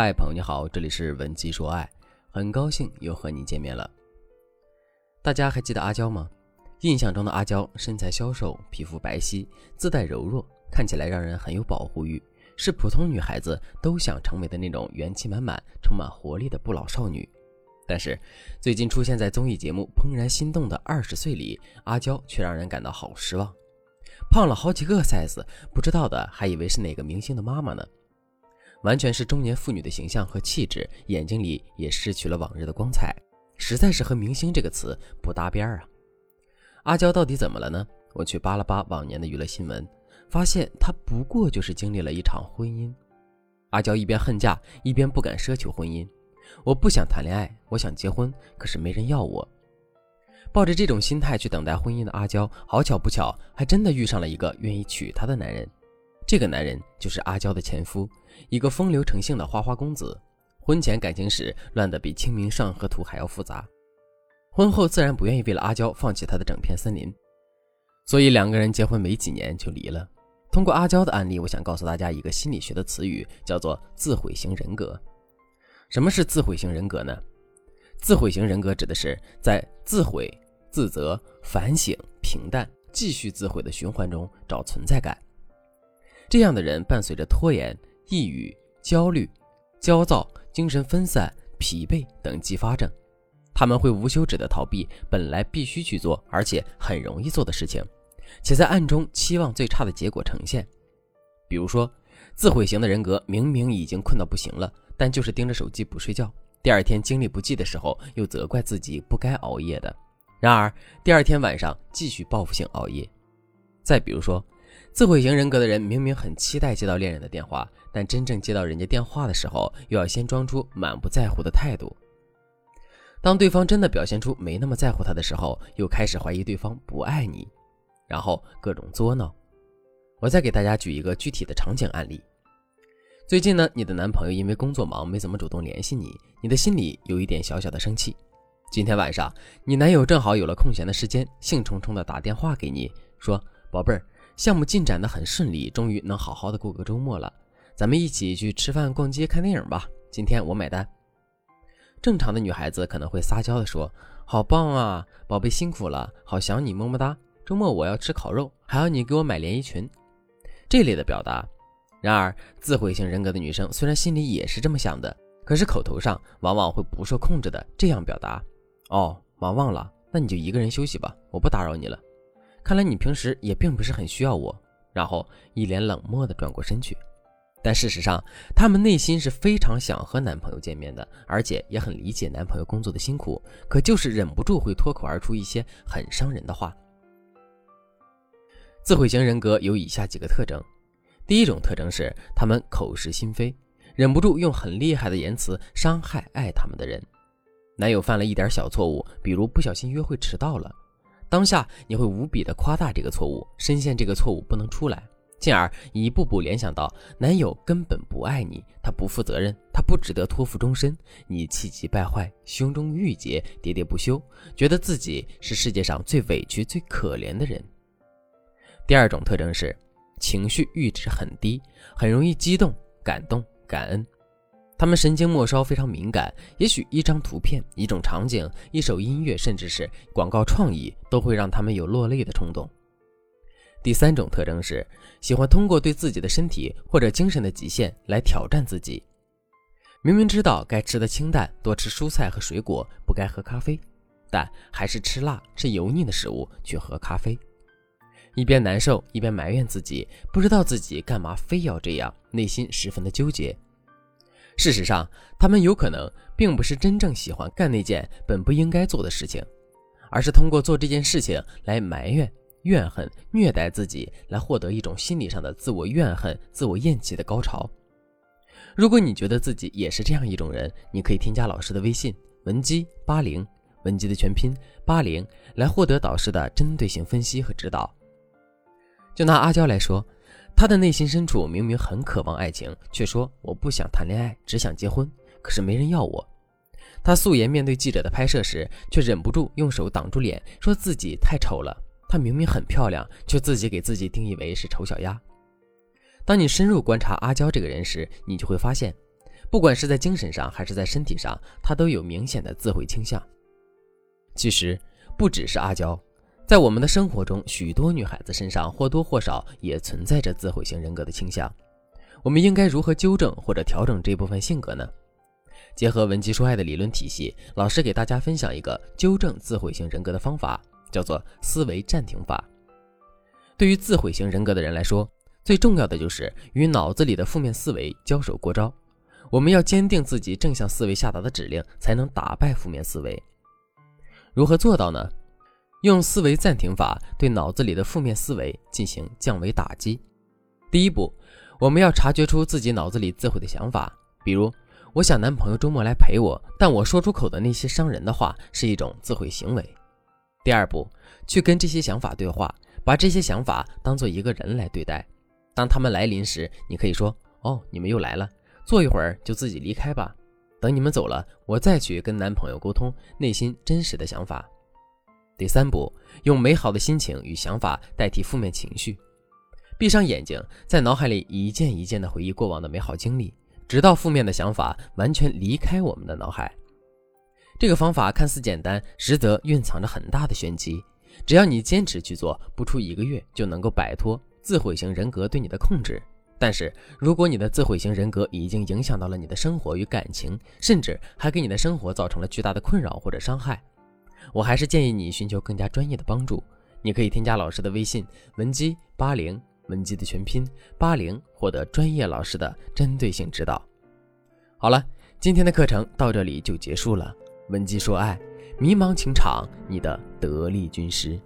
嗨，朋友你好，这里是文姬说爱，很高兴又和你见面了。大家还记得阿娇吗？印象中的阿娇身材消瘦，皮肤白皙，自带柔弱，看起来让人很有保护欲，是普通女孩子都想成为的那种元气满满、充满活力的不老少女。但是，最近出现在综艺节目《怦然心动的二十岁》里，阿娇却让人感到好失望，胖了好几个 size，不知道的还以为是哪个明星的妈妈呢。完全是中年妇女的形象和气质，眼睛里也失去了往日的光彩，实在是和明星这个词不搭边儿啊！阿娇到底怎么了呢？我去扒了扒往年的娱乐新闻，发现她不过就是经历了一场婚姻。阿娇一边恨嫁，一边不敢奢求婚姻。我不想谈恋爱，我想结婚，可是没人要我。抱着这种心态去等待婚姻的阿娇，好巧不巧，还真的遇上了一个愿意娶她的男人。这个男人就是阿娇的前夫。一个风流成性的花花公子，婚前感情史乱得比《清明上河图》还要复杂，婚后自然不愿意为了阿娇放弃他的整片森林，所以两个人结婚没几年就离了。通过阿娇的案例，我想告诉大家一个心理学的词语，叫做自毁型人格。什么是自毁型人格呢？自毁型人格指的是在自毁、自责、反省、平淡、继续自毁的循环中找存在感。这样的人伴随着拖延。抑郁、焦虑、焦躁、精神分散、疲惫等继发症，他们会无休止的逃避本来必须去做而且很容易做的事情，且在暗中期望最差的结果呈现。比如说，自毁型的人格明明已经困到不行了，但就是盯着手机不睡觉，第二天精力不济的时候又责怪自己不该熬夜的，然而第二天晚上继续报复性熬夜。再比如说，自毁型人格的人明明很期待接到恋人的电话。但真正接到人家电话的时候，又要先装出满不在乎的态度。当对方真的表现出没那么在乎他的时候，又开始怀疑对方不爱你，然后各种作闹。我再给大家举一个具体的场景案例：最近呢，你的男朋友因为工作忙没怎么主动联系你，你的心里有一点小小的生气。今天晚上，你男友正好有了空闲的时间，兴冲冲的打电话给你，说：“宝贝儿，项目进展的很顺利，终于能好好的过个周末了。”咱们一起去吃饭、逛街、看电影吧。今天我买单。正常的女孩子可能会撒娇的说：“好棒啊，宝贝辛苦了，好想你，么么哒。周末我要吃烤肉，还要你给我买连衣裙。”这类的表达。然而，自毁型人格的女生虽然心里也是这么想的，可是口头上往往会不受控制的这样表达：“哦，忙忘了，那你就一个人休息吧，我不打扰你了。看来你平时也并不是很需要我。”然后一脸冷漠的转过身去。但事实上，他们内心是非常想和男朋友见面的，而且也很理解男朋友工作的辛苦，可就是忍不住会脱口而出一些很伤人的话。自毁型人格有以下几个特征：第一种特征是他们口是心非，忍不住用很厉害的言辞伤害爱他们的人。男友犯了一点小错误，比如不小心约会迟到了，当下你会无比的夸大这个错误，深陷这个错误不能出来。进而一步步联想到男友根本不爱你，他不负责任，他不值得托付终身，你气急败坏，胸中郁结，喋喋不休，觉得自己是世界上最委屈、最可怜的人。第二种特征是情绪阈值很低，很容易激动、感动、感恩，他们神经末梢非常敏感，也许一张图片、一种场景、一首音乐，甚至是广告创意，都会让他们有落泪的冲动。第三种特征是喜欢通过对自己的身体或者精神的极限来挑战自己。明明知道该吃的清淡，多吃蔬菜和水果，不该喝咖啡，但还是吃辣、吃油腻的食物去喝咖啡。一边难受一边埋怨自己，不知道自己干嘛非要这样，内心十分的纠结。事实上，他们有可能并不是真正喜欢干那件本不应该做的事情，而是通过做这件事情来埋怨。怨恨、虐待自己，来获得一种心理上的自我怨恨、自我厌弃的高潮。如果你觉得自己也是这样一种人，你可以添加老师的微信文姬八零，文姬的全拼八零，来获得导师的针对性分析和指导。就拿阿娇来说，她的内心深处明明很渴望爱情，却说我不想谈恋爱，只想结婚，可是没人要我。她素颜面对记者的拍摄时，却忍不住用手挡住脸，说自己太丑了。她明明很漂亮，却自己给自己定义为是丑小鸭。当你深入观察阿娇这个人时，你就会发现，不管是在精神上还是在身体上，她都有明显的自毁倾向。其实不只是阿娇，在我们的生活中，许多女孩子身上或多或少也存在着自毁型人格的倾向。我们应该如何纠正或者调整这部分性格呢？结合文姬说爱的理论体系，老师给大家分享一个纠正自毁型人格的方法，叫做思维暂停法。对于自毁型人格的人来说，最重要的就是与脑子里的负面思维交手过招。我们要坚定自己正向思维下达的指令，才能打败负面思维。如何做到呢？用思维暂停法对脑子里的负面思维进行降维打击。第一步，我们要察觉出自己脑子里自毁的想法，比如我想男朋友周末来陪我，但我说出口的那些伤人的话是一种自毁行为。第二步，去跟这些想法对话，把这些想法当做一个人来对待。当他们来临时，你可以说：“哦，你们又来了。”坐一会儿就自己离开吧，等你们走了，我再去跟男朋友沟通内心真实的想法。第三步，用美好的心情与想法代替负面情绪，闭上眼睛，在脑海里一件一件的回忆过往的美好经历，直到负面的想法完全离开我们的脑海。这个方法看似简单，实则蕴藏着很大的玄机。只要你坚持去做，不出一个月就能够摆脱自毁型人格对你的控制。但是，如果你的自毁型人格已经影响到了你的生活与感情，甚至还给你的生活造成了巨大的困扰或者伤害，我还是建议你寻求更加专业的帮助。你可以添加老师的微信文姬八零，文姬的全拼八零，获得专业老师的针对性指导。好了，今天的课程到这里就结束了。文姬说爱，迷茫情场，你的得力军师。